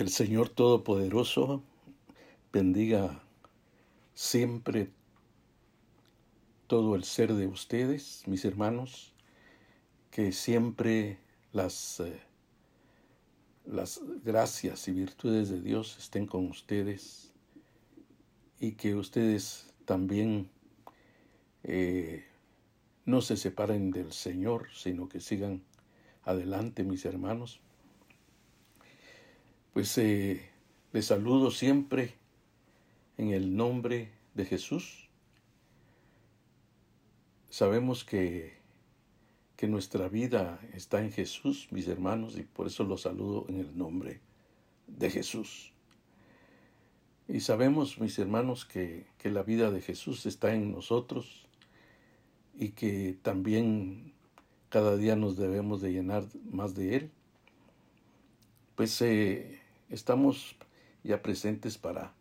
El Señor Todopoderoso bendiga siempre todo el ser de ustedes, mis hermanos, que siempre las, eh, las gracias y virtudes de Dios estén con ustedes y que ustedes también eh, no se separen del Señor, sino que sigan adelante, mis hermanos. Pues eh, les saludo siempre en el nombre de Jesús. Sabemos que, que nuestra vida está en Jesús, mis hermanos, y por eso los saludo en el nombre de Jesús. Y sabemos, mis hermanos, que, que la vida de Jesús está en nosotros y que también cada día nos debemos de llenar más de Él. Pues eh, estamos ya presentes para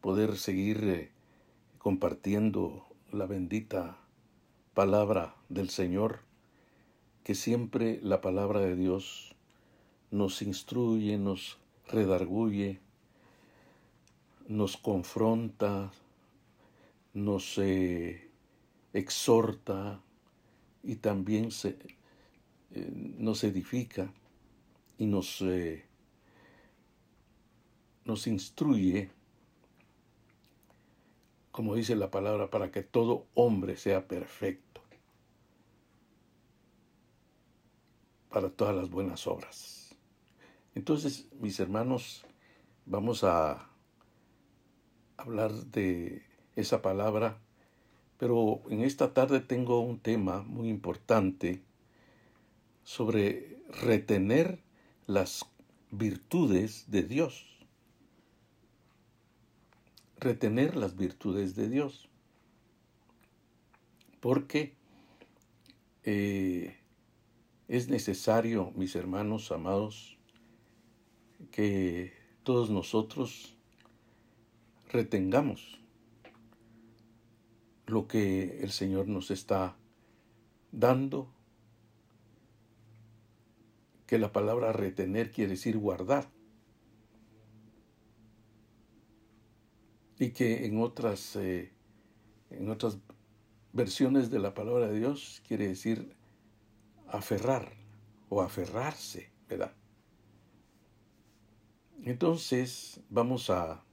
poder seguir eh, compartiendo la bendita palabra del Señor, que siempre la palabra de Dios nos instruye, nos redarguye, nos confronta, nos eh, exhorta y también se, eh, nos edifica y nos, nos instruye, como dice la palabra, para que todo hombre sea perfecto, para todas las buenas obras. Entonces, mis hermanos, vamos a hablar de esa palabra pero en esta tarde tengo un tema muy importante sobre retener las virtudes de Dios. Retener las virtudes de Dios. Porque eh, es necesario, mis hermanos amados, que todos nosotros retengamos lo que el Señor nos está dando, que la palabra retener quiere decir guardar, y que en otras, eh, en otras versiones de la palabra de Dios quiere decir aferrar o aferrarse, ¿verdad? Entonces vamos a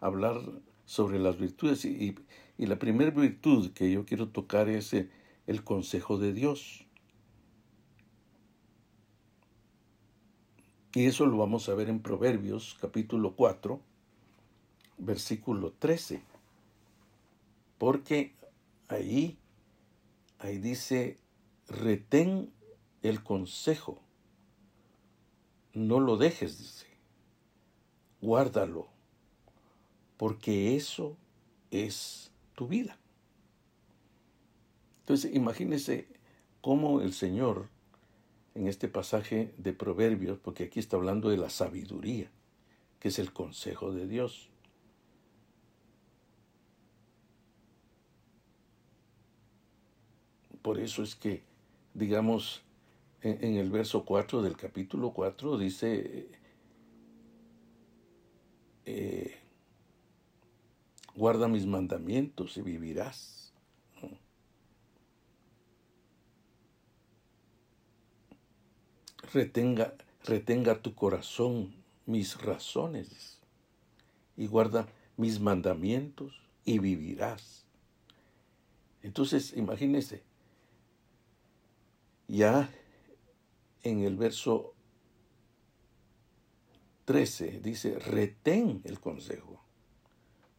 hablar sobre las virtudes y, y la primera virtud que yo quiero tocar es eh, el consejo de Dios. Y eso lo vamos a ver en Proverbios capítulo 4, versículo 13. Porque ahí, ahí dice, retén el consejo. No lo dejes, dice. Guárdalo. Porque eso es tu vida. Entonces, imagínese cómo el Señor, en este pasaje de Proverbios, porque aquí está hablando de la sabiduría, que es el consejo de Dios. Por eso es que, digamos, en, el verso 4 del capítulo 4 dice, eh, guarda mis mandamientos y vivirás. Retenga, retenga tu corazón mis razones y guarda mis mandamientos y vivirás. Entonces, imagínese, ya en el verso 13 dice, retén el consejo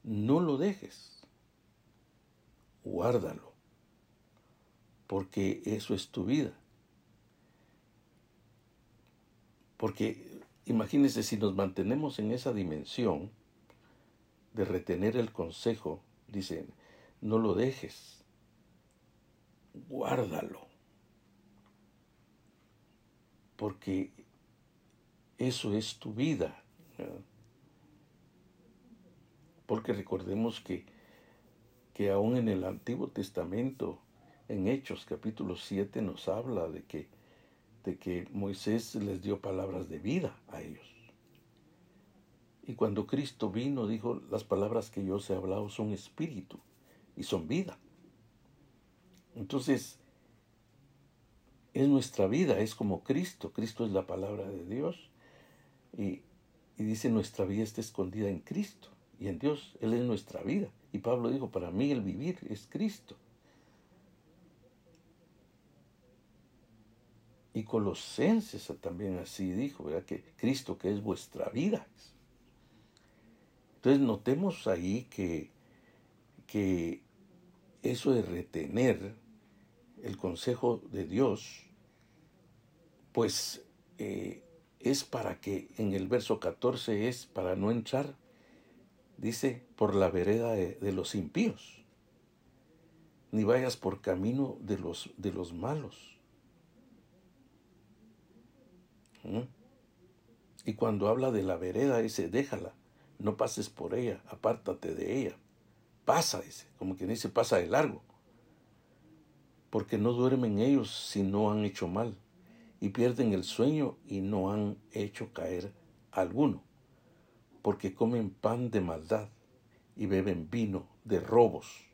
no lo dejes, guárdalo, porque eso es tu vida. Porque imagínense si nos mantenemos en esa dimensión de retener el consejo, dicen, no lo dejes, guárdalo, porque eso es tu vida. Porque recordemos que, que aún en el Antiguo Testamento, en Hechos capítulo 7, nos habla de que, de que Moisés les dio palabras de vida a ellos. Y cuando Cristo vino, dijo, las palabras que yo os he hablado son espíritu y son vida. Entonces, es nuestra vida, es como Cristo. Cristo es la palabra de Dios. Y, y dice, nuestra vida está escondida en Cristo y en Dios. Él es nuestra vida. Y Pablo dijo, para mí el vivir es Cristo. Y Colosenses también así dijo, ¿verdad? Que Cristo que es vuestra vida. Entonces notemos ahí que, que eso de retener el consejo de Dios, pues eh, es para que en el verso 14 es para no entrar, dice, por la vereda de, los impíos, ni vayas por camino de los, de los malos ¿Mm? Y cuando habla de la vereda, dice, déjala, no pases por ella, apártate de ella. Pasa, dice, como quien dice, pasa de largo. Porque no duermen ellos si no han hecho mal, y pierden el sueño y no han hecho caer alguno, porque comen pan de maldad y beben vino de robos.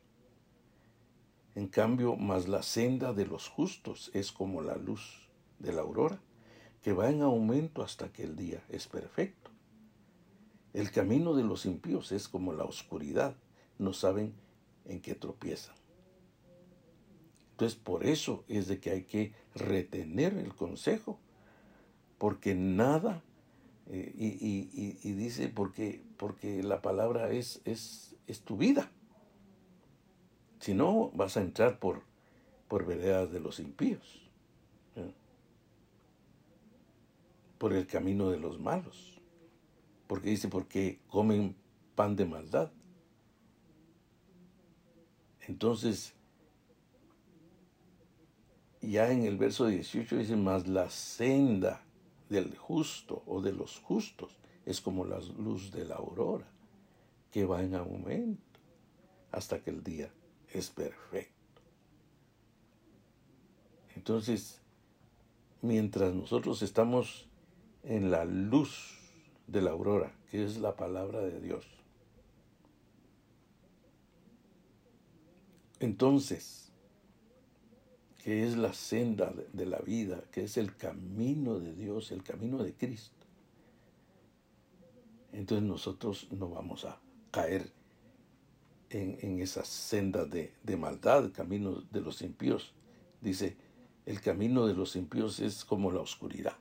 En cambio, más la senda de los justos es como la luz de la aurora que va en aumento hasta que el día es perfecto. El camino de los impíos es como la oscuridad, no saben en qué tropiezan. Entonces por eso es de que hay que retener el consejo, porque nada, eh, y, dice, porque, porque la palabra es, es, tu vida. Si no, vas a entrar por, por veredas de los impíos. por el camino de los malos. Porque dice, porque comen pan de maldad. Entonces, ya en el verso 18 dice, más la senda del justo o de los justos es como la luz de la aurora, que va en aumento hasta que el día es perfecto. Entonces, mientras nosotros estamos en la luz de la aurora, que es la palabra de Dios. Entonces, que es la senda de la vida, que es el camino de Dios, el camino de Cristo. Entonces nosotros no vamos a caer en, en esas sendas de, de maldad, camino de los impíos. Dice, el camino de los impíos es como la oscuridad.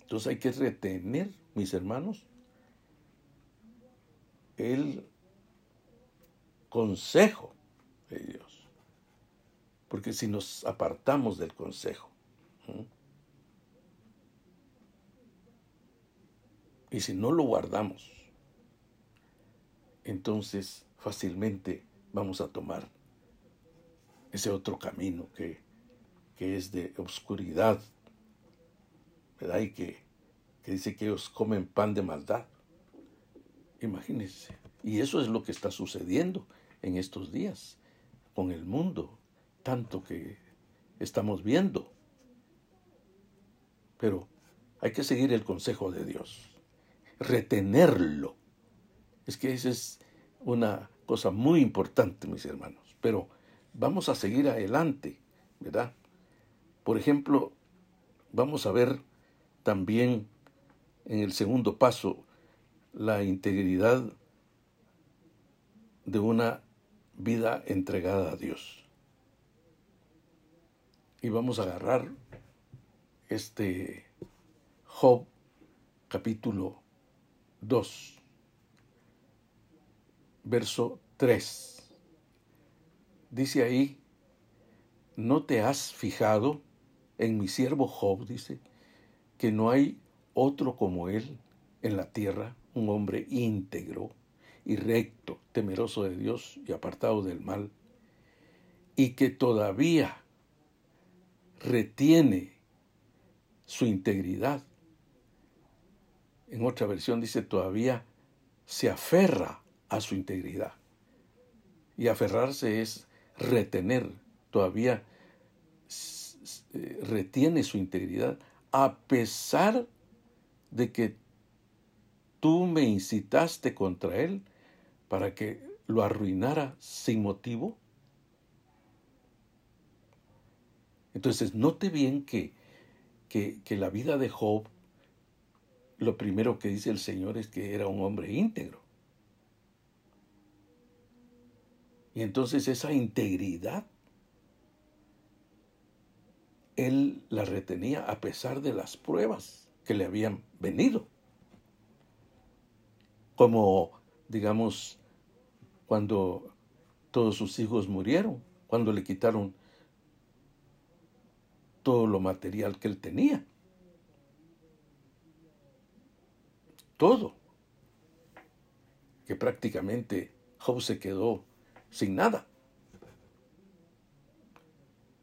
Entonces hay que retener, mis hermanos, el consejo de Dios. Porque si nos apartamos del consejo, y si no lo guardamos, entonces fácilmente vamos a tomar ese otro camino que, que es de oscuridad, ¿verdad? Y que, dice que ellos comen pan de maldad. Imagínense. Y eso es lo que está sucediendo en estos días con el mundo, tanto que estamos viendo. Pero hay que seguir el consejo de Dios, retenerlo. Es que esa es una cosa muy importante, mis hermanos. Pero vamos a seguir adelante, ¿verdad? Por ejemplo, vamos a ver también en el segundo paso la integridad de una vida entregada a Dios. Y vamos a agarrar este Job capítulo 2, verso 3. Dice ahí, ¿no te has fijado en mi siervo Job? Dice, que no hay otro como Él en la tierra, un hombre íntegro y recto, temeroso de Dios y apartado del mal, y que todavía retiene su integridad. En otra versión dice todavía se aferra a su integridad. Y aferrarse es retener, todavía eh, retiene su integridad a pesar de que tú me incitaste contra él para que lo arruinara sin motivo. Entonces, note bien que, que, que, la vida de Job, lo primero que dice el Señor es que era un hombre íntegro. Y entonces esa integridad, él la retenía a pesar de las pruebas que le habían venido. Como, digamos, cuando todos sus hijos murieron, cuando le quitaron todo lo material que él tenía. Todo. Que prácticamente Job se quedó sin nada.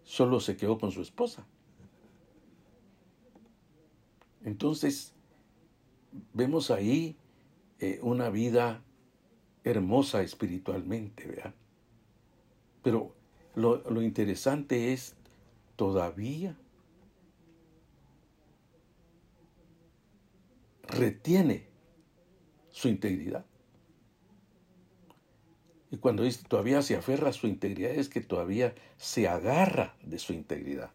Solo se quedó con su esposa. Entonces, vemos ahí eh, una vida hermosa espiritualmente, ¿verdad? Pero lo, lo interesante es todavía retiene su integridad. Y cuando dice todavía se aferra a su integridad es que todavía se agarra de su integridad.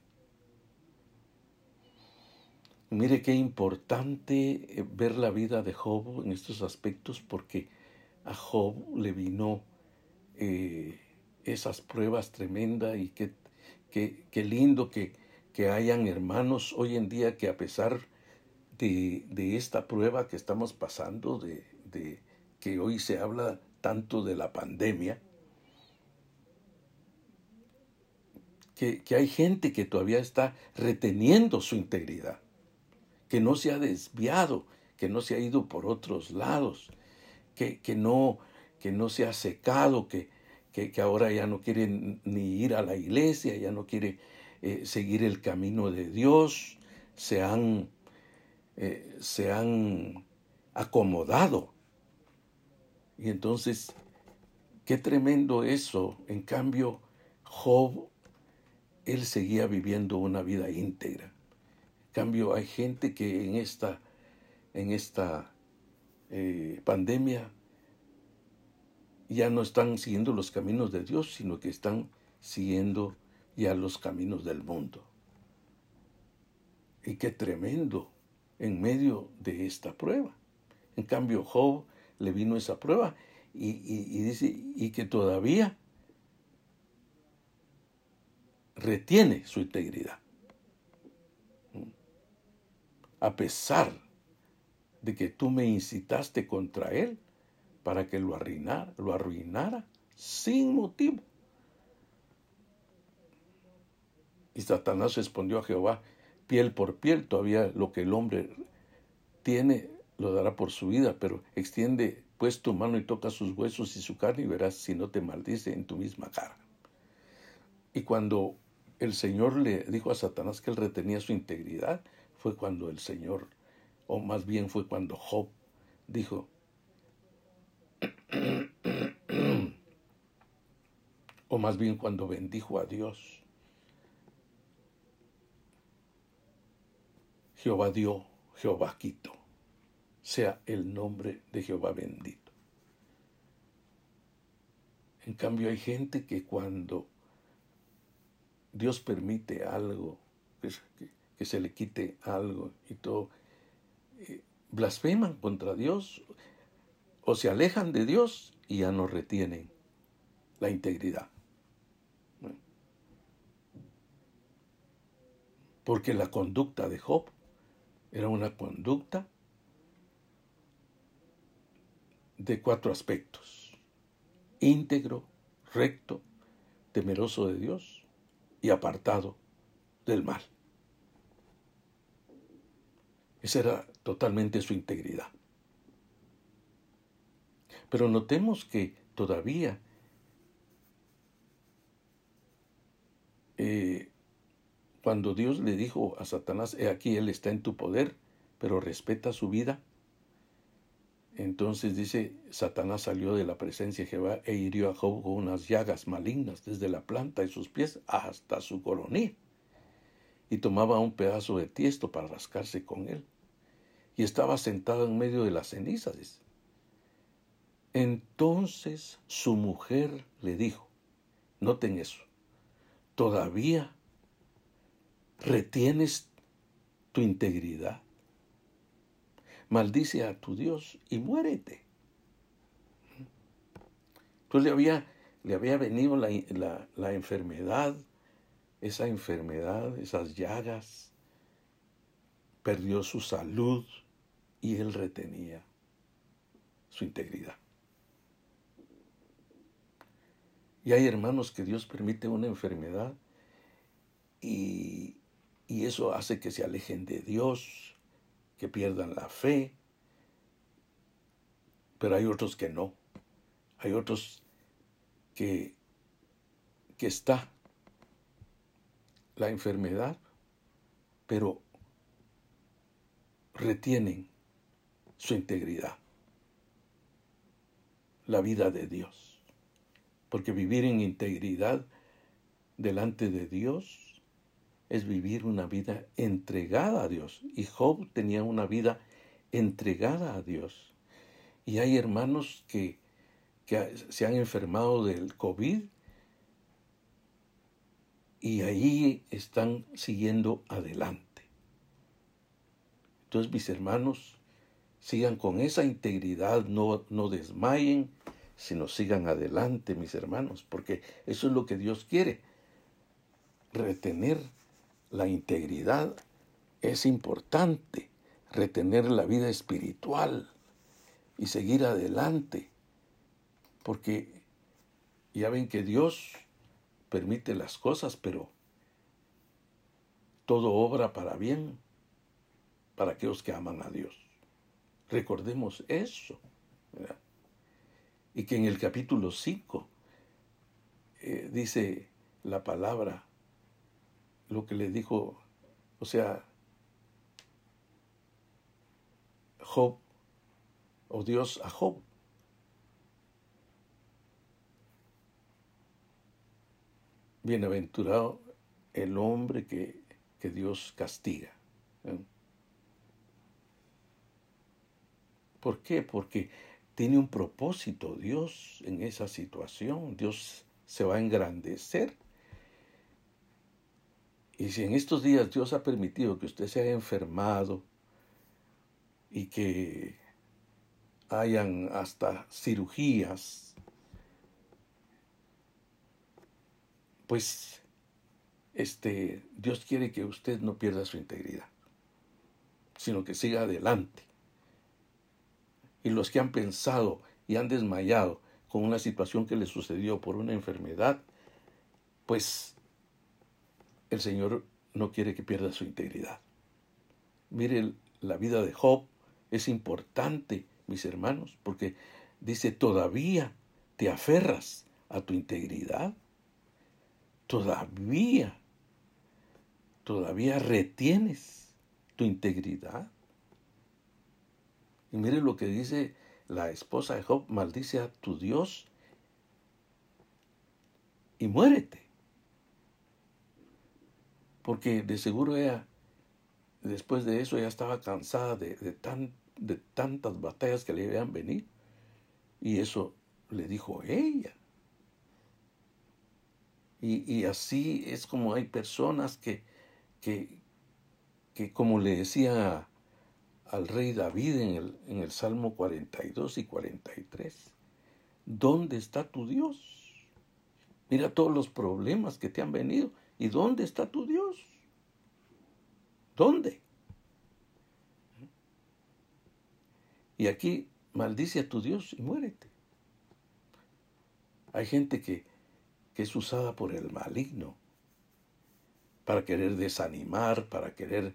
Mire qué importante eh, ver la vida de Job en estos aspectos porque a Job le vino eh, esas pruebas tremendas y qué, qué, lindo que, que, hayan hermanos hoy en día que a pesar de, de esta prueba que estamos pasando, de, de, que hoy se habla tanto de la pandemia, que, que hay gente que todavía está reteniendo su integridad, que no se ha desviado, que no se ha ido por otros lados, que, no, que no se ha secado, que, que, ahora ya no quiere ni ir a la iglesia, ya no quiere eh, seguir el camino de Dios, se han, eh, se han acomodado. Y entonces, qué tremendo eso. En cambio, Job, él seguía viviendo una vida íntegra. En cambio, hay gente que en esta, en esta eh, pandemia ya no están siguiendo los caminos de Dios, sino que están siguiendo ya los caminos del mundo. Y qué tremendo en medio de esta prueba. En cambio, Job le vino esa prueba y, y dice, y que todavía retiene su integridad. A pesar de que tú me incitaste contra él para que lo arruinara, lo arruinara sin motivo. Y Satanás respondió a Jehová, piel por piel, todavía lo que el hombre tiene lo dará por su vida, pero extiende pues tu mano y toca sus huesos y su carne y verás si no te maldice en tu misma cara. Y cuando el Señor le dijo a Satanás que él retenía su integridad, fue cuando el Señor o más bien fue cuando Job dijo, o más bien cuando bendijo a Dios. Jehová dio, Jehová quitó. Sea el nombre de Jehová bendito. En cambio hay gente que cuando Dios permite algo, que, que se le quite algo y todo, blasfeman contra Dios se alejan de Dios y ya no retienen la integridad. Porque la conducta de Job era una conducta de cuatro aspectos. Íntegro, recto, temeroso de Dios y apartado del mal. Esa era totalmente su integridad. Pero notemos que todavía eh, cuando Dios le dijo a Satanás, he aquí, Él está en tu poder, pero respeta su vida, entonces dice, Satanás salió de la presencia de Jehová e hirió a Job con unas llagas malignas desde la planta de sus pies hasta su coronilla y tomaba un pedazo de tiesto para rascarse con él. y estaba sentado en medio de las cenizas. Entonces su mujer le dijo, noten eso, todavía retienes tu integridad. Maldice a tu Dios y muérete. Entonces le había, le había venido la, la enfermedad, esa enfermedad, esas llagas, perdió su salud y él retenía su integridad. Hay hermanos que Dios permite una enfermedad y, y eso hace que se alejen de Dios, que pierdan la fe. Pero hay otros que no. Hay otros que, que está la enfermedad, pero retienen su integridad, la vida de Dios. Porque vivir en integridad delante de Dios es vivir una vida entregada a Dios. Y Job tenía una vida entregada a Dios. Y hay hermanos que, que se han enfermado del COVID y ahí están siguiendo adelante. Entonces, mis hermanos, sigan con esa integridad, no, no desmayen, sino sigan adelante, mis hermanos, porque eso es lo que Dios quiere. Retener la integridad es importante, retener la vida espiritual y seguir adelante, porque ya ven que Dios permite las cosas, pero todo obra para bien para aquellos que aman a Dios. Recordemos eso. Y que en el capítulo 5 eh, dice la palabra, lo que le dijo, o sea, Job, o Dios a Job. Bienaventurado el hombre que, que Dios castiga. ¿Por qué? Porque tiene un propósito Dios en esa situación. Dios se va a engrandecer. Y si en estos días Dios ha permitido que usted se haya enfermado y que hayan hasta cirugías pues este, Dios quiere que usted no pierda su integridad, sino que siga adelante. Y los que han pensado y han desmayado con una situación que les sucedió por una enfermedad, pues el Señor no quiere que pierda su integridad. Mire, la vida de Job es importante, mis hermanos, porque dice, todavía te aferras a tu integridad todavía, todavía retienes tu integridad. Y mire lo que dice la esposa de Job, maldice a tu Dios y muérete. Porque de seguro ella, después de eso, ya estaba cansada de, tan, de tantas batallas que le habían venido. Y eso le dijo ella. Y, así es como hay personas que, que, que como le decía al rey David en el, en el Salmo 42 y 43, ¿dónde está tu Dios? Mira todos los problemas que te han venido. ¿Y dónde está tu Dios? ¿Dónde? Y aquí maldice a tu Dios y muérete. Hay gente que es usada por el maligno para querer desanimar, para querer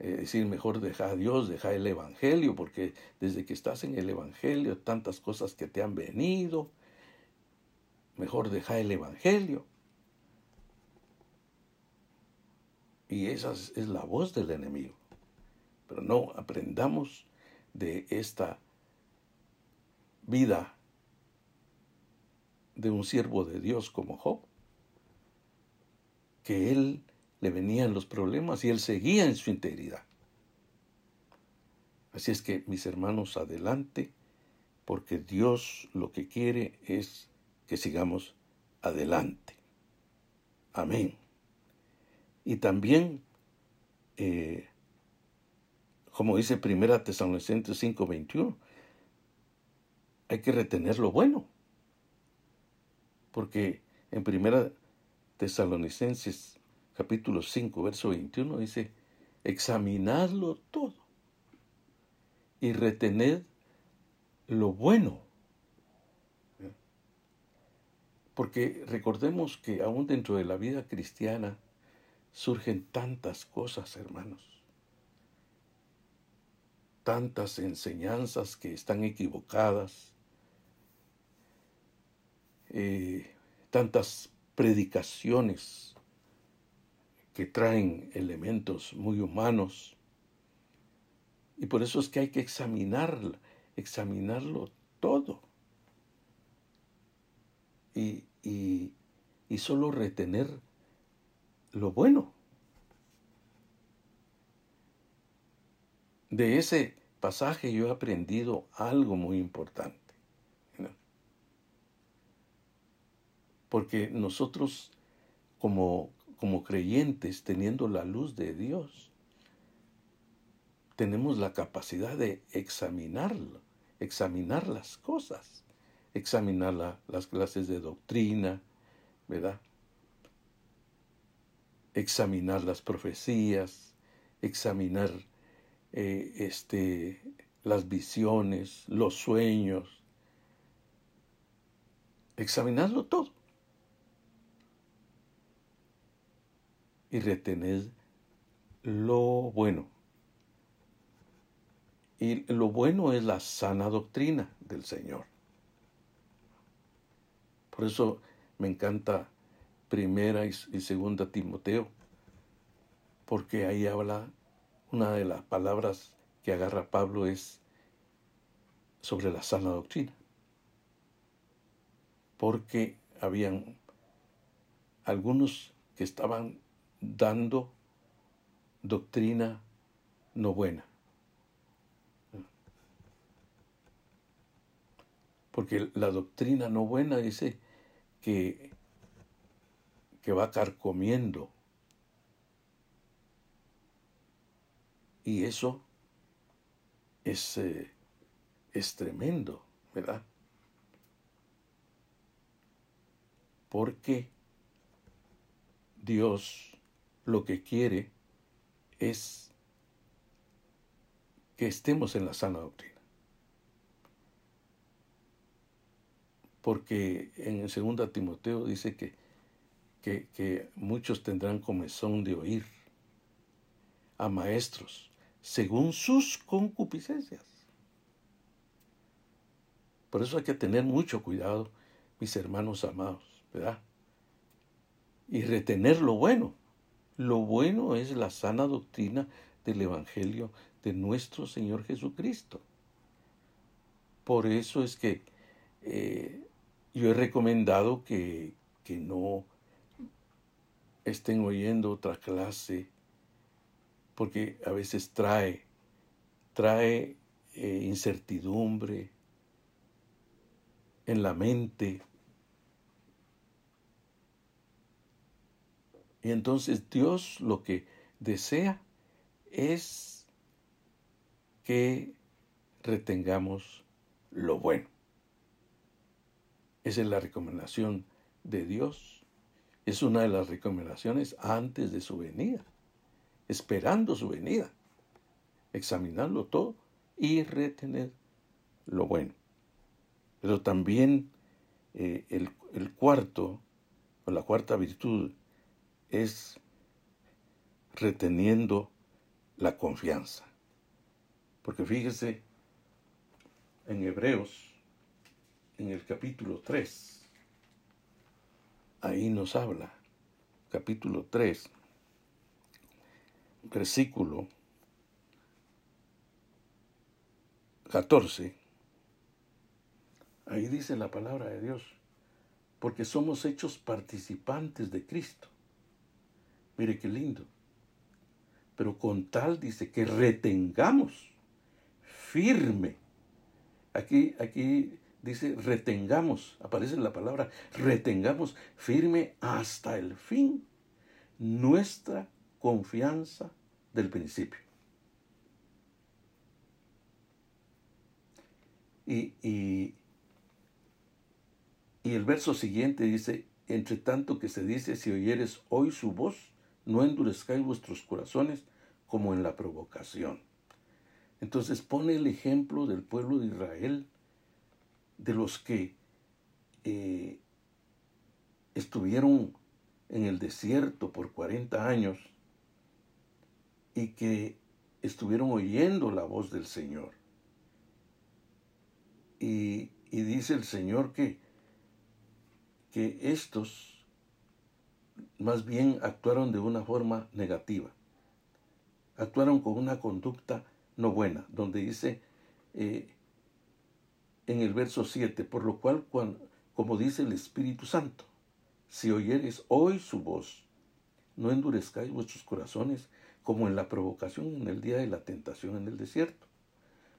eh, decir mejor deja a Dios, deja el Evangelio, porque desde que estás en el Evangelio tantas cosas que te han venido, mejor deja el Evangelio. Y esa es la voz del enemigo. Pero no aprendamos de esta vida de un siervo de Dios como Job, que él le venían los problemas y él seguía en su integridad. Así es que, mis hermanos, adelante, porque Dios lo que quiere es que sigamos adelante. Amén. Y también, eh, como dice Primera Tesalonicenses 5:21, hay que retener lo bueno. Porque en Primera Tesalonicenses capítulo 5, verso 21 dice, examinadlo todo y retened lo bueno. Porque recordemos que aún dentro de la vida cristiana surgen tantas cosas, hermanos. Tantas enseñanzas que están equivocadas. Eh, tantas predicaciones que traen elementos muy humanos. Y por eso es que hay que examinar, examinarlo todo. Y, y, y solo retener lo bueno. De ese pasaje yo he aprendido algo muy importante. Porque nosotros como, como creyentes, teniendo la luz de Dios, tenemos la capacidad de examinarlo, examinar las cosas, examinar las clases de doctrina, ¿verdad? Examinar las profecías, examinar eh, este, las visiones, los sueños, examinarlo todo. Y retened lo bueno. Y lo bueno es la sana doctrina del Señor. Por eso me encanta primera y, segunda Timoteo, porque ahí habla, una de las palabras que agarra Pablo es sobre la sana doctrina. Porque habían algunos que estaban dando doctrina no buena. Porque la doctrina no buena dice que, que va carcomiendo. Y eso es, eh, es tremendo, ¿verdad? Porque Dios lo que quiere es que estemos en la sana doctrina. Porque en el 2 Timoteo dice que, que, que muchos tendrán comezón de oír a maestros según sus concupiscencias. Por eso hay que tener mucho cuidado, mis hermanos amados, ¿verdad? Y retener lo bueno. Lo bueno es la sana doctrina del Evangelio de nuestro Señor Jesucristo. Por eso es que eh, yo he recomendado que, que, no estén oyendo otra clase, porque a veces trae, trae eh, incertidumbre en la mente, Y entonces Dios lo que desea es que retengamos lo bueno. Esa es la recomendación de Dios. Es una de las recomendaciones antes de su venida, esperando su venida. Examinarlo todo y retener lo bueno. Pero también eh, el, el cuarto, o la cuarta virtud es reteniendo la confianza. Porque fíjese, en Hebreos, en el capítulo 3, ahí nos habla, capítulo 3, versículo 14, ahí dice la palabra de Dios, porque somos hechos participantes de Cristo Mire qué lindo. Pero con tal dice que retengamos firme. Aquí, aquí dice retengamos, aparece la palabra retengamos firme hasta el fin nuestra confianza del principio. Y, y, y, el verso siguiente dice, entre tanto que se dice, si oyeres hoy su voz, no endurezcáis vuestros corazones como en la provocación. Entonces pone el ejemplo del pueblo de Israel, de los que eh, estuvieron en el desierto por 40 años y que estuvieron oyendo la voz del Señor. Y, y dice el Señor que, que estos más bien actuaron de una forma negativa, actuaron con una conducta no buena, donde dice eh, en el verso 7, por lo cual, como dice el Espíritu Santo, si oyeres hoy su voz, no endurezcáis vuestros corazones como en la provocación en el día de la tentación en el desierto,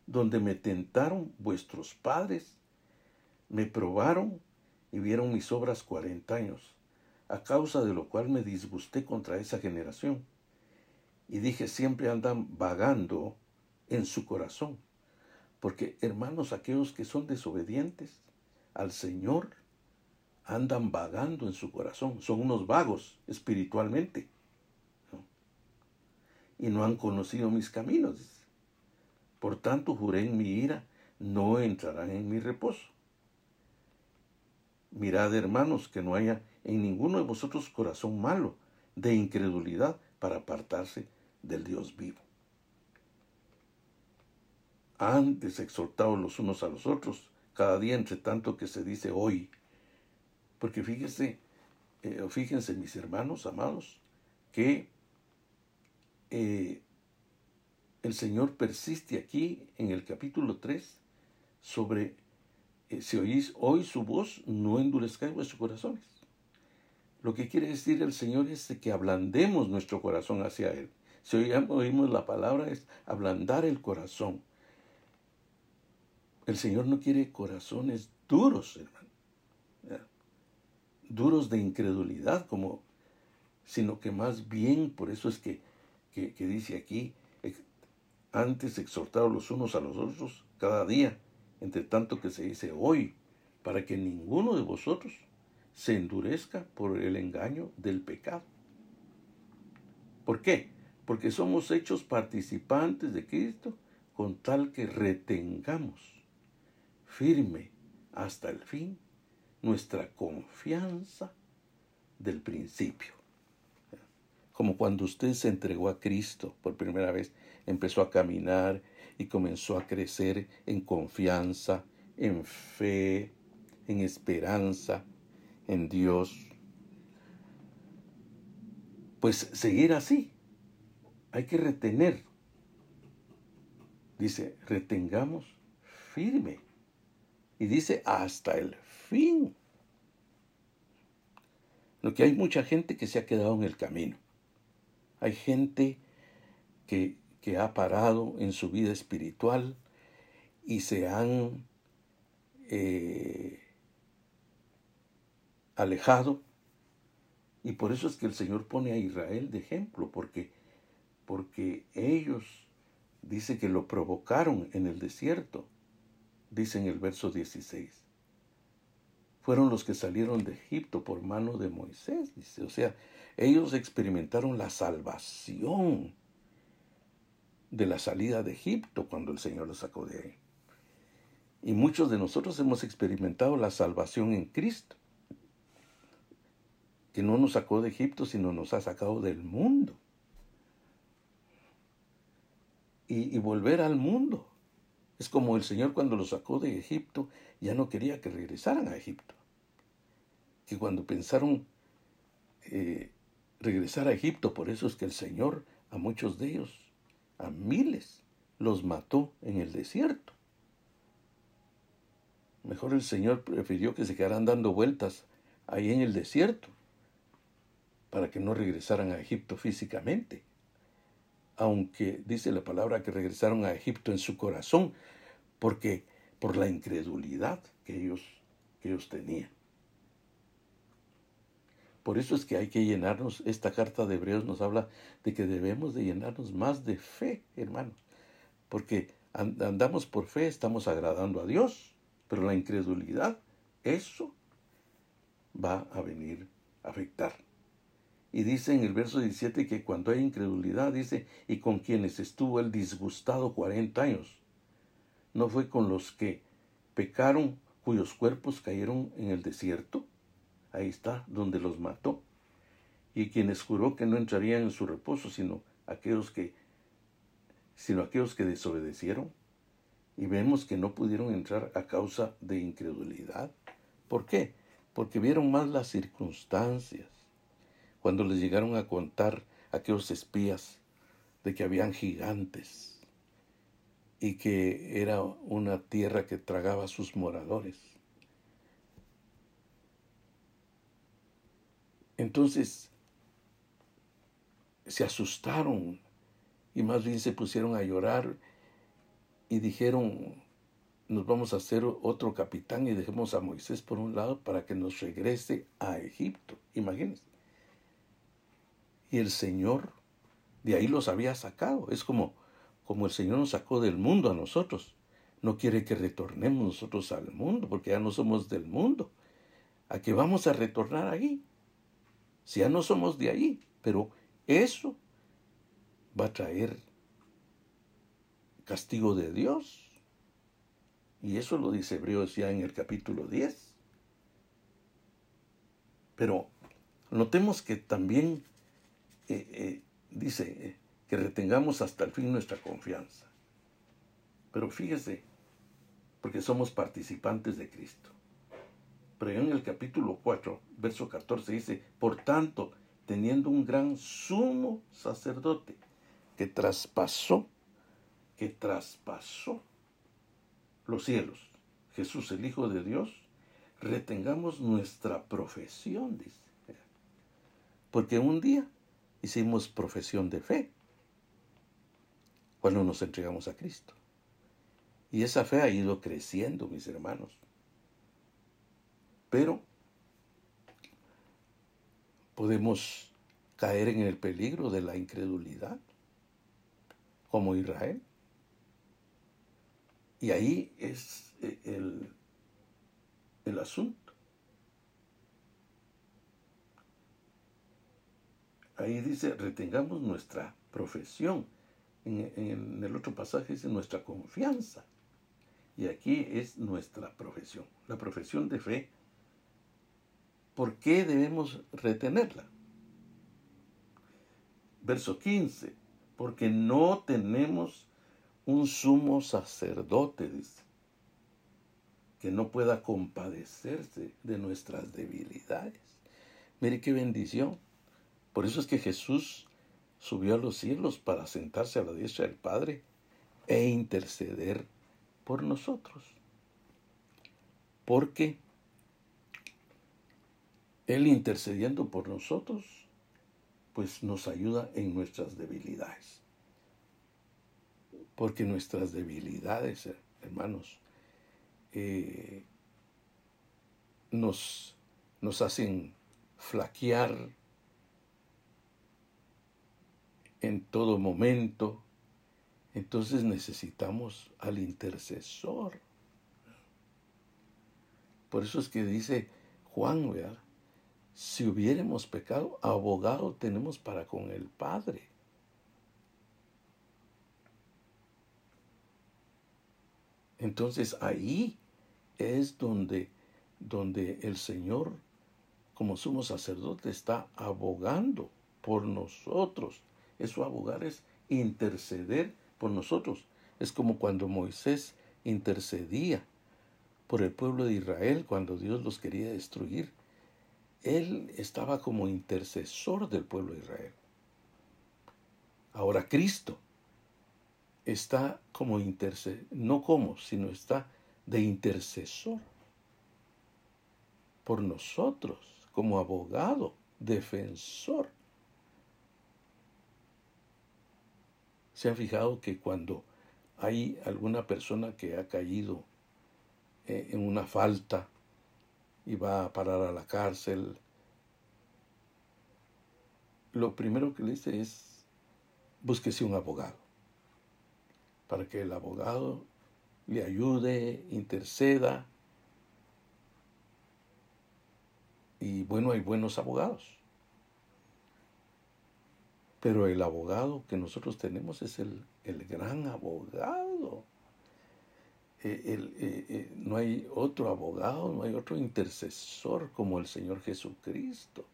donde me tentaron vuestros padres, me probaron y vieron mis obras cuarenta años, a causa de lo cual me disgusté contra esa generación. Y dije, siempre andan vagando en su corazón. Porque hermanos, aquellos que son desobedientes al Señor andan vagando en su corazón, son unos vagos espiritualmente. Y no han conocido mis caminos. Por tanto, juré en mi ira, no entrarán en mi reposo. Mirad, hermanos, que no haya en ninguno de vosotros corazón malo de incredulidad para apartarse del Dios vivo antes exhortados los unos a los otros, cada día entre tanto que se dice hoy. Porque fíjense, eh, fíjense mis hermanos amados, que eh, el Señor persiste aquí en el capítulo 3 sobre si oís hoy su voz, no endurezcáis vuestros corazones. Lo que quiere decir el Señor es que ablandemos nuestro corazón hacia Él. Si oímos la palabra es ablandar el corazón. El Señor no quiere corazones duros, hermano. Duros de incredulidad, como, sino que más bien, por eso es que, que, dice aquí, antes exhortados los unos a los otros cada día, entre tanto que se dice hoy, para que ninguno de vosotros se endurezca por el engaño del pecado. ¿Por qué? Porque somos hechos participantes de Cristo con tal que retengamos firme hasta el fin nuestra confianza del principio. Como cuando usted se entregó a Cristo por primera vez, empezó a caminar y comenzó a crecer en confianza, en fe, en esperanza, en Dios. Pues seguir así. Hay que retener. Dice, retengamos firme y dice hasta el fin. Lo que hay mucha gente que se ha quedado en el camino. Hay gente que, que ha parado en su vida espiritual y se han eh, alejado. Y por eso es que el Señor pone a Israel de ejemplo, porque, porque ellos dice que lo provocaron en el desierto dice en el verso 16. Fueron los que salieron de Egipto por mano de Moisés, dice. O sea, ellos experimentaron la salvación de la salida de Egipto cuando el Señor los sacó de ahí. Y muchos de nosotros hemos experimentado la salvación en Cristo, que no nos sacó de Egipto, sino nos ha sacado del mundo. Y, volver al mundo es como el Señor cuando los sacó de Egipto, ya no quería que regresaran a Egipto. Que cuando pensaron eh, regresar a Egipto, por eso es que el Señor a muchos de ellos, a miles, los mató en el desierto. Mejor el Señor prefirió que se quedaran dando vueltas ahí en el desierto, para que no regresaran a Egipto físicamente. aunque dice la palabra que regresaron a Egipto en su corazón, porque por la incredulidad que ellos, que ellos tenían. Por eso es que hay que llenarnos, esta carta de Hebreos nos habla de que debemos de llenarnos más de fe, hermanos, porque andamos por fe, estamos agradando a Dios, pero la incredulidad, eso va a venir a afectar. Y dice en el verso 17 que cuando hay incredulidad, dice, y con quienes estuvo el disgustado 40 años, no fue con los que pecaron, cuyos cuerpos cayeron en el desierto. Ahí está, donde los mató. Y quienes juró que no entrarían en su reposo, sino aquellos que, sino aquellos que desobedecieron. Y vemos que no pudieron entrar a causa de incredulidad. ¿Por qué? Porque vieron más las circunstancias cuando les llegaron a contar aquellos espías de que habían gigantes y que era una tierra que tragaba a sus moradores. Entonces se asustaron y más bien se pusieron a llorar y dijeron, nos vamos a hacer otro capitán y dejemos a Moisés por un lado para que nos regrese a Egipto. Imagínense y el Señor de ahí los había sacado. Es como, como el Señor nos sacó del mundo a nosotros. No quiere que retornemos nosotros al mundo, porque ya no somos del mundo. ¿A qué vamos a retornar ahí? Si ya no somos de ahí, pero eso va a traer castigo de Dios. Y eso lo dice Hebreos ya en el capítulo 10. Pero notemos que también eh, eh, dice eh, que retengamos hasta el fin nuestra confianza. Pero fíjese, porque somos participantes de Cristo. Pero en el capítulo 4, verso 14 dice, por tanto, teniendo un gran sumo sacerdote que traspasó, que traspasó los cielos, Jesús el Hijo de Dios, retengamos nuestra profesión, dice. Porque un día hicimos profesión de fe cuando nos entregamos a Cristo. Y esa fe ha ido creciendo, mis hermanos. Pero podemos caer en el peligro de la incredulidad, como Israel. Y ahí es eh, el, el asunto. ahí dice, retengamos nuestra profesión. En, el otro pasaje dice nuestra confianza. Y aquí es nuestra profesión, la profesión de fe. ¿Por qué debemos retenerla? Verso 15, porque no tenemos un sumo sacerdote, dice, que no pueda compadecerse de nuestras debilidades. Mire qué bendición por eso es que Jesús subió a los cielos para sentarse a la diestra del Padre e interceder por nosotros. Porque Él intercediendo por nosotros, pues nos ayuda en nuestras debilidades. Porque nuestras debilidades, hermanos, eh, nos, nos hacen flaquear, en todo momento. Entonces necesitamos al intercesor. Por eso es que dice Juan, ¿verdad? Si hubiéramos pecado, abogado tenemos para con el Padre. Entonces ahí es donde, donde el Señor, como sumo sacerdote, está abogando por nosotros eso abogar es interceder por nosotros. Es como cuando Moisés intercedía por el pueblo de Israel cuando Dios los quería destruir. Él estaba como intercesor del pueblo de Israel. Ahora Cristo está como intercesor, no como, sino está de intercesor por nosotros, como abogado, defensor se han fijado que cuando hay alguna persona que ha caído eh, en una falta y va a parar a la cárcel, lo primero que le dice es búsquese un abogado para que el abogado le ayude, interceda. Y bueno, hay buenos abogados. Pero el abogado que nosotros tenemos es el, gran abogado. Eh, eh, eh, no hay otro abogado, no hay otro intercesor como el Señor Jesucristo.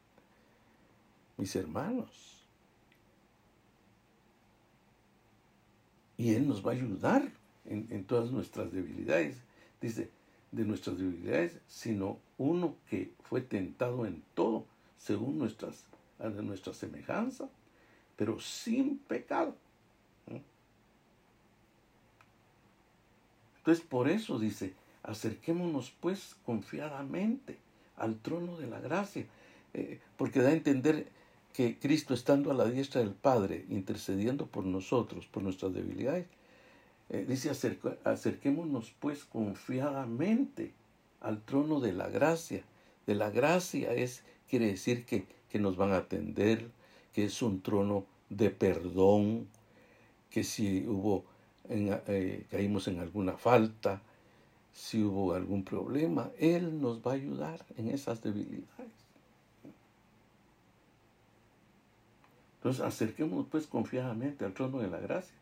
Mis hermanos. Y Él nos va a ayudar en, en todas nuestras debilidades. Dice, de nuestras debilidades, sino uno que fue tentado en todo, según nuestras, nuestra semejanza, pero sin pecado. Entonces por eso dice, acerquémonos pues confiadamente al trono de la gracia, eh, porque da a entender que Cristo estando a la diestra del Padre, intercediendo por nosotros, por nuestras debilidades, eh, dice, acerquémonos pues confiadamente al trono de la gracia. De la gracia es, quiere decir que, que nos van a atender, que es un trono de perdón, que si hubo, eh, caímos en alguna falta, si hubo algún problema, Él nos va a ayudar en esas debilidades. Entonces acerquémonos pues confiadamente al trono de la gracia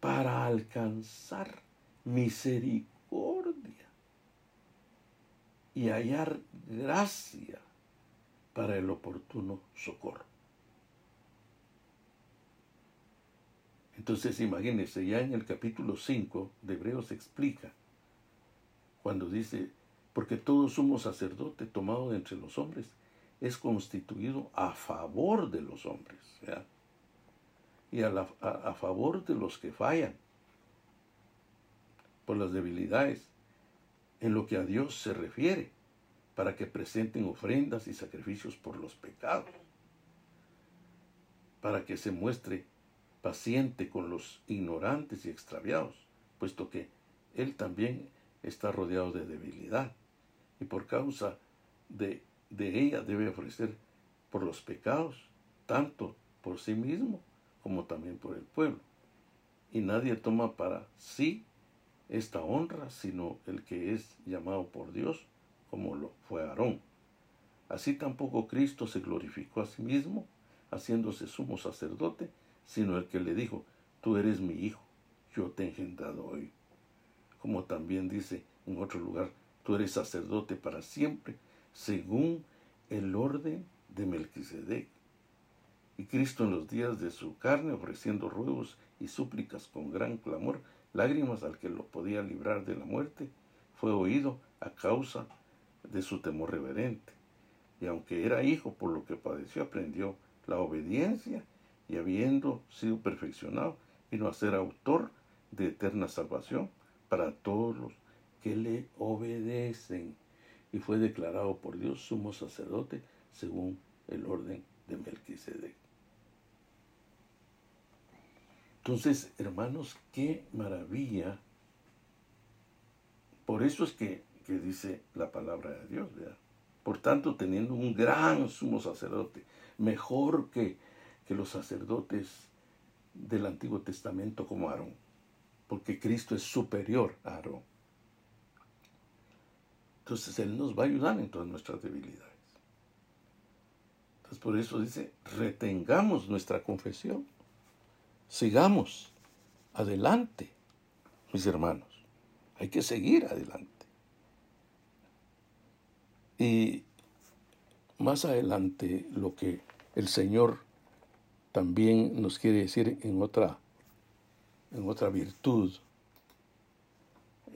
para alcanzar misericordia y hallar gracia para el oportuno socorro. Entonces imagínense, ya en el capítulo 5 de Hebreos explica, cuando dice, porque todo sumo sacerdote tomado de entre los hombres es constituido a favor de los hombres, y a, a favor de los que fallan por las debilidades, en lo que a Dios se refiere, para que presenten ofrendas y sacrificios por los pecados, para que se muestre paciente con los ignorantes y extraviados, puesto que él también está rodeado de debilidad y por causa de, de ella debe ofrecer por los pecados, tanto por sí mismo como también por el pueblo. Y nadie toma para sí esta honra, sino el que es llamado por Dios, como lo fue Aarón. Así tampoco Cristo se glorificó a sí mismo, haciéndose sumo sacerdote, sino el que le dijo, tú eres mi hijo, yo te he engendrado hoy. Como también dice en otro lugar, tú eres sacerdote para siempre, según el orden de Melquisedec. Y Cristo en los días de su carne, ofreciendo ruegos y súplicas con gran clamor, lágrimas al que lo podía librar de la muerte, fue oído a causa de su temor reverente. Y aunque era hijo por lo que padeció, aprendió la obediencia y habiendo sido perfeccionado, vino a ser autor de eterna salvación para todos los que le obedecen. Y fue declarado por Dios sumo sacerdote según el orden de Melquisedec. Entonces, hermanos, qué maravilla. Por eso es que, que dice la palabra de Dios, ¿verdad? Por tanto, teniendo un gran sumo sacerdote, mejor que que los sacerdotes del Antiguo Testamento como Aarón, porque Cristo es superior a Aarón. Entonces Él nos va a ayudar en todas nuestras debilidades. Entonces por eso dice, retengamos nuestra confesión, sigamos adelante, mis hermanos. Hay que seguir adelante. Y más adelante lo que el Señor también nos quiere decir en otra, en otra virtud,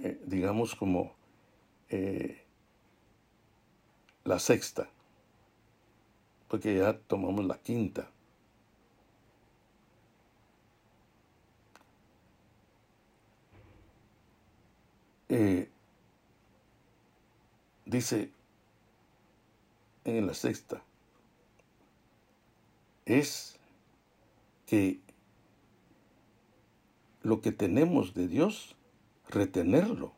eh, digamos como eh, la sexta, porque ya tomamos la quinta. Eh, dice en la sexta, es lo que tenemos de Dios, retenerlo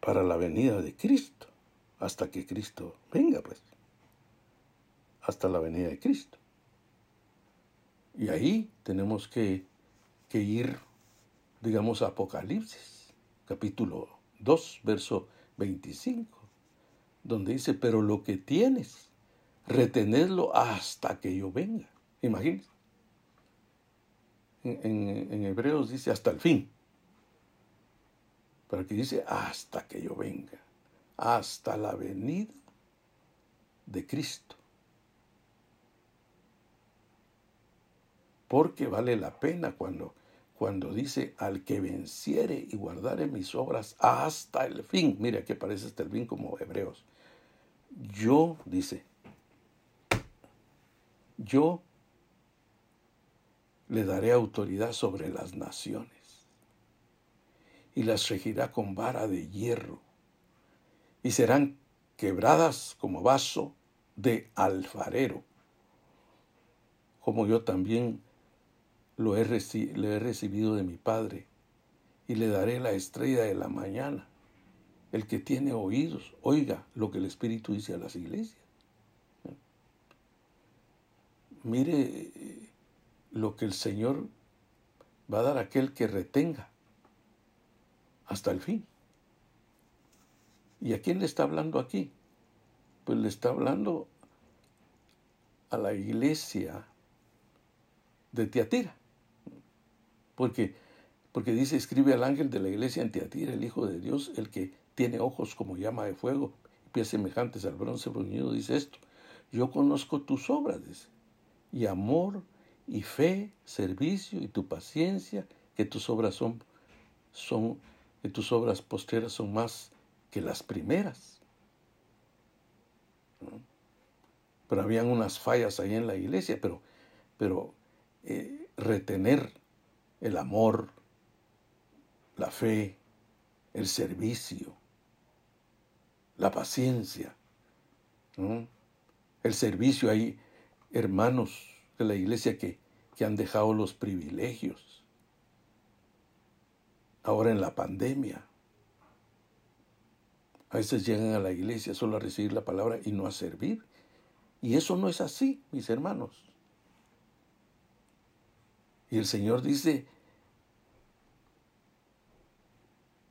para la venida de Cristo, hasta que Cristo venga, pues, hasta la venida de Cristo. Y ahí tenemos que, que ir, digamos, a Apocalipsis, capítulo 2, verso 25, donde dice, pero lo que tienes, retenedlo hasta que yo venga. Imagínense. En, Hebreos dice hasta el fin. Pero aquí dice hasta que yo venga. Hasta la venida de Cristo. Porque vale la pena cuando, cuando dice al que venciere y guardare mis obras hasta el fin. Mire, aquí aparece hasta el fin como Hebreos. Yo, dice, yo le daré autoridad sobre las naciones y las regirá con vara de hierro y serán quebradas como vaso de alfarero, como yo también lo he, he recibido de mi Padre, y le daré la estrella de la mañana. El que tiene oídos, oiga lo que el Espíritu dice a las iglesias. Mire lo que el Señor va a dar a aquel que retenga hasta el fin. ¿Y a quién le está hablando aquí? Pues le está hablando a la iglesia de Tiatira. Porque, porque dice, escribe al ángel de la iglesia en Tiatira, el Hijo de Dios, el que tiene ojos como llama de fuego, pies semejantes al bronce bruñido, dice esto. Yo conozco tus obras, y amor, y fe, servicio y tu paciencia, que tus obras son, son, que tus obras postreras son más que las primeras. Pero habían unas fallas ahí en la iglesia, pero, pero eh, retener el amor, la fe, el servicio, la paciencia, el servicio. Hay hermanos de la iglesia que que han dejado los privilegios. Ahora en la pandemia. A veces llegan a la iglesia solo a recibir la palabra y no a servir. Y eso no es así, mis hermanos. Y el Señor dice,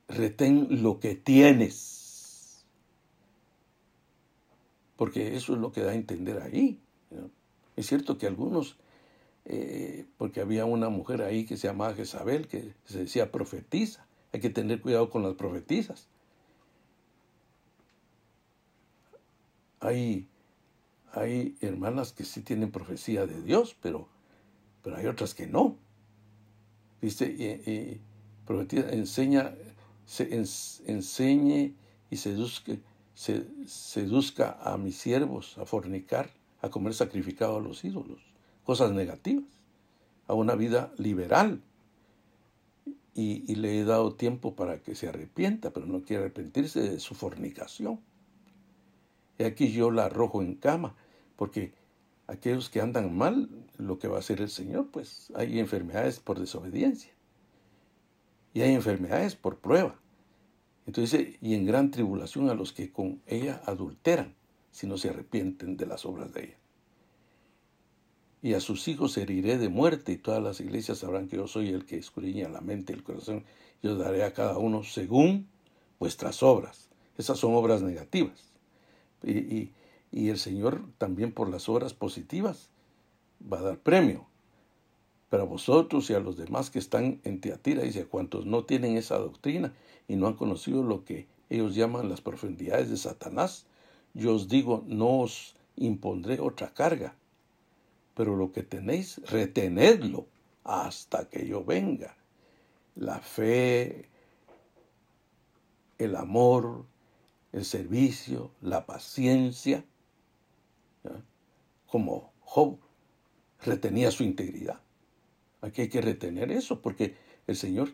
retén lo que tienes. Porque eso es lo que da a entender ahí. Es cierto que algunos eh, porque había una mujer ahí que se llamaba Jezabel, que se decía profetiza. Hay que tener cuidado con las profetizas. Hay, hay hermanas que sí tienen profecía de Dios, pero, pero hay otras que no. Dice, y, enseña, se, enseñe y seduzca, se, seduzca a mis siervos a fornicar, a comer sacrificado a los ídolos cosas negativas, a una vida liberal. Y, le he dado tiempo para que se arrepienta, pero no quiere arrepentirse de su fornicación. Y aquí yo la arrojo en cama, porque aquellos que andan mal, lo que va a hacer el Señor, pues hay enfermedades por desobediencia. Y hay enfermedades por prueba. Entonces, y en gran tribulación a los que con ella adulteran, si no se arrepienten de las obras de ella y a sus hijos heriré de muerte, y todas las iglesias sabrán que yo soy el que escudriña la mente y el corazón, yo daré a cada uno según vuestras obras. Esas son obras negativas. Y, el Señor también por las obras positivas va a dar premio. Pero a vosotros y a los demás que están en Teatira, dice, a cuantos no tienen esa doctrina y no han conocido lo que ellos llaman las profundidades de Satanás, yo os digo, no os impondré otra carga pero lo que tenéis, retenedlo hasta que yo venga. La fe, el amor, el servicio, la paciencia, como Job retenía su integridad. Aquí hay que retener eso porque el Señor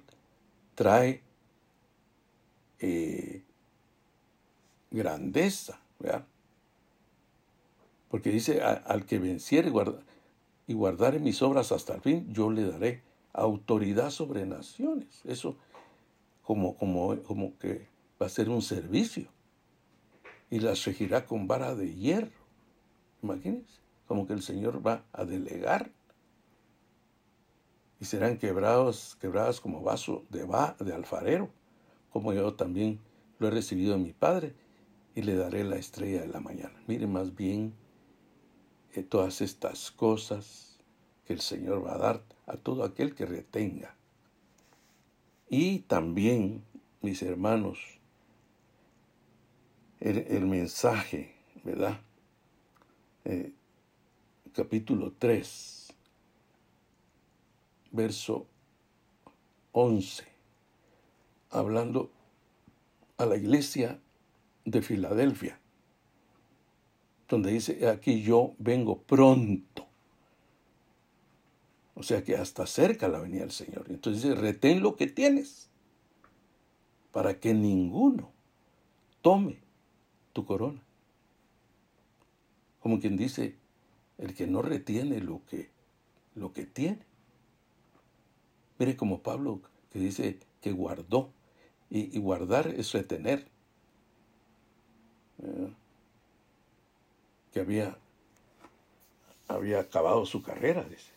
trae eh, grandeza, porque dice al que venciere y guardare mis obras hasta el fin, yo le daré autoridad sobre naciones. Eso como, como, como que va a ser un servicio. Y las regirá con vara de hierro. Imagínense, como que el Señor va a delegar. Y serán quebrados, quebradas como vaso de, va, de alfarero, como yo también lo he recibido de mi Padre, y le daré la estrella de la mañana. Mire más bien que todas estas cosas que el Señor va a dar a todo aquel que retenga. Y también, mis hermanos, el, mensaje, ¿verdad? Eh, capítulo 3, verso 11, hablando a la iglesia de Filadelfia donde dice, aquí yo vengo pronto. O sea que hasta cerca la venía el Señor. Entonces dice, retén lo que tienes para que ninguno tome tu corona. Como quien dice, el que no retiene lo que, lo que tiene. Mire como Pablo que dice que guardó. Y, guardar es retener. Eh, que había, había acabado su carrera, dice.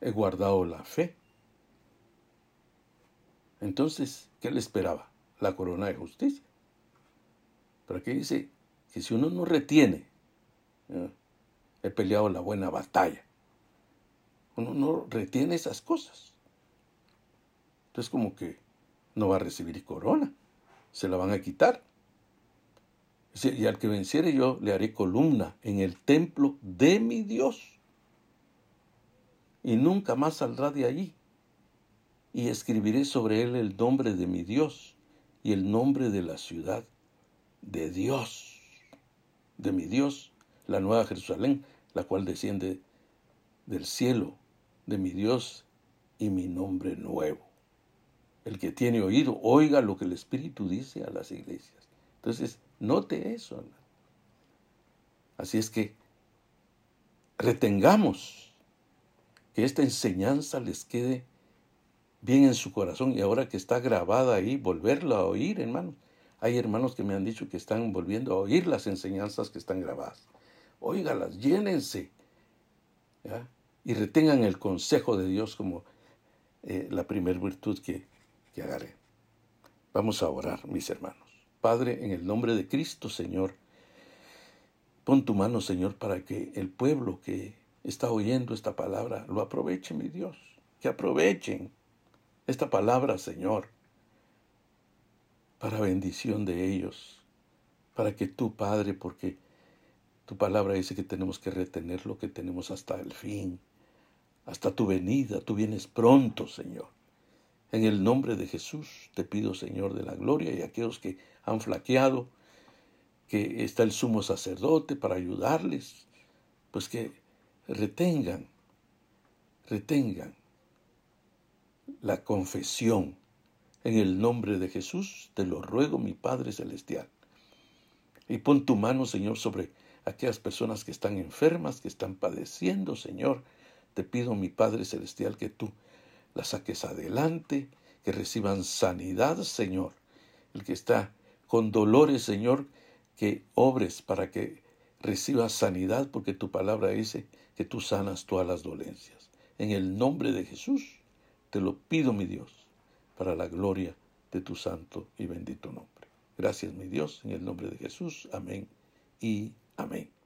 He guardado la fe. Entonces, ¿qué le esperaba? La corona de justicia. Pero aquí dice que si uno no retiene, he peleado la buena batalla. Uno no retiene esas cosas. Entonces como que no va a recibir corona, se la van a quitar. Y al que venciere yo le haré columna en el templo de mi Dios. Y nunca más saldrá de allí. Y escribiré sobre él el nombre de mi Dios y el nombre de la ciudad de Dios, de mi Dios, la nueva Jerusalén, la cual desciende del cielo, de mi Dios y mi nombre nuevo. El que tiene oído, oiga lo que el Espíritu dice a las iglesias. Entonces, Note eso. Así es que retengamos que esta enseñanza les quede bien en su corazón y ahora que está grabada ahí, volverla a oír, hermanos. Hay hermanos que me han dicho que están volviendo a oír las enseñanzas que están grabadas. Óigalas, llénense y retengan el consejo de Dios como eh, la primer virtud que, que agarré. Vamos a orar, mis hermanos. Padre, en el nombre de Cristo, Señor, pon tu mano, Señor, para que el pueblo que está oyendo esta palabra lo aproveche, mi Dios, que aprovechen esta palabra, Señor, para bendición de ellos, para que tú, Padre, porque tu palabra dice que tenemos que retener lo que tenemos hasta el fin, hasta tu venida, tú vienes pronto, Señor. En el nombre de Jesús te pido, Señor, de la gloria y aquellos que han flaqueado, que está el sumo sacerdote para ayudarles, pues que retengan, retengan la confesión. En el nombre de Jesús te lo ruego, mi Padre Celestial. Y pon tu mano, Señor, sobre aquellas personas que están enfermas, que están padeciendo, Señor. Te pido, mi Padre Celestial, que tú la saques adelante, que reciban sanidad, Señor. El que está con dolores, Señor, que obres para que recibas sanidad, porque tu palabra dice que tú sanas todas las dolencias. En el nombre de Jesús te lo pido, mi Dios, para la gloria de tu santo y bendito nombre. Gracias, mi Dios, en el nombre de Jesús. Amén y amén.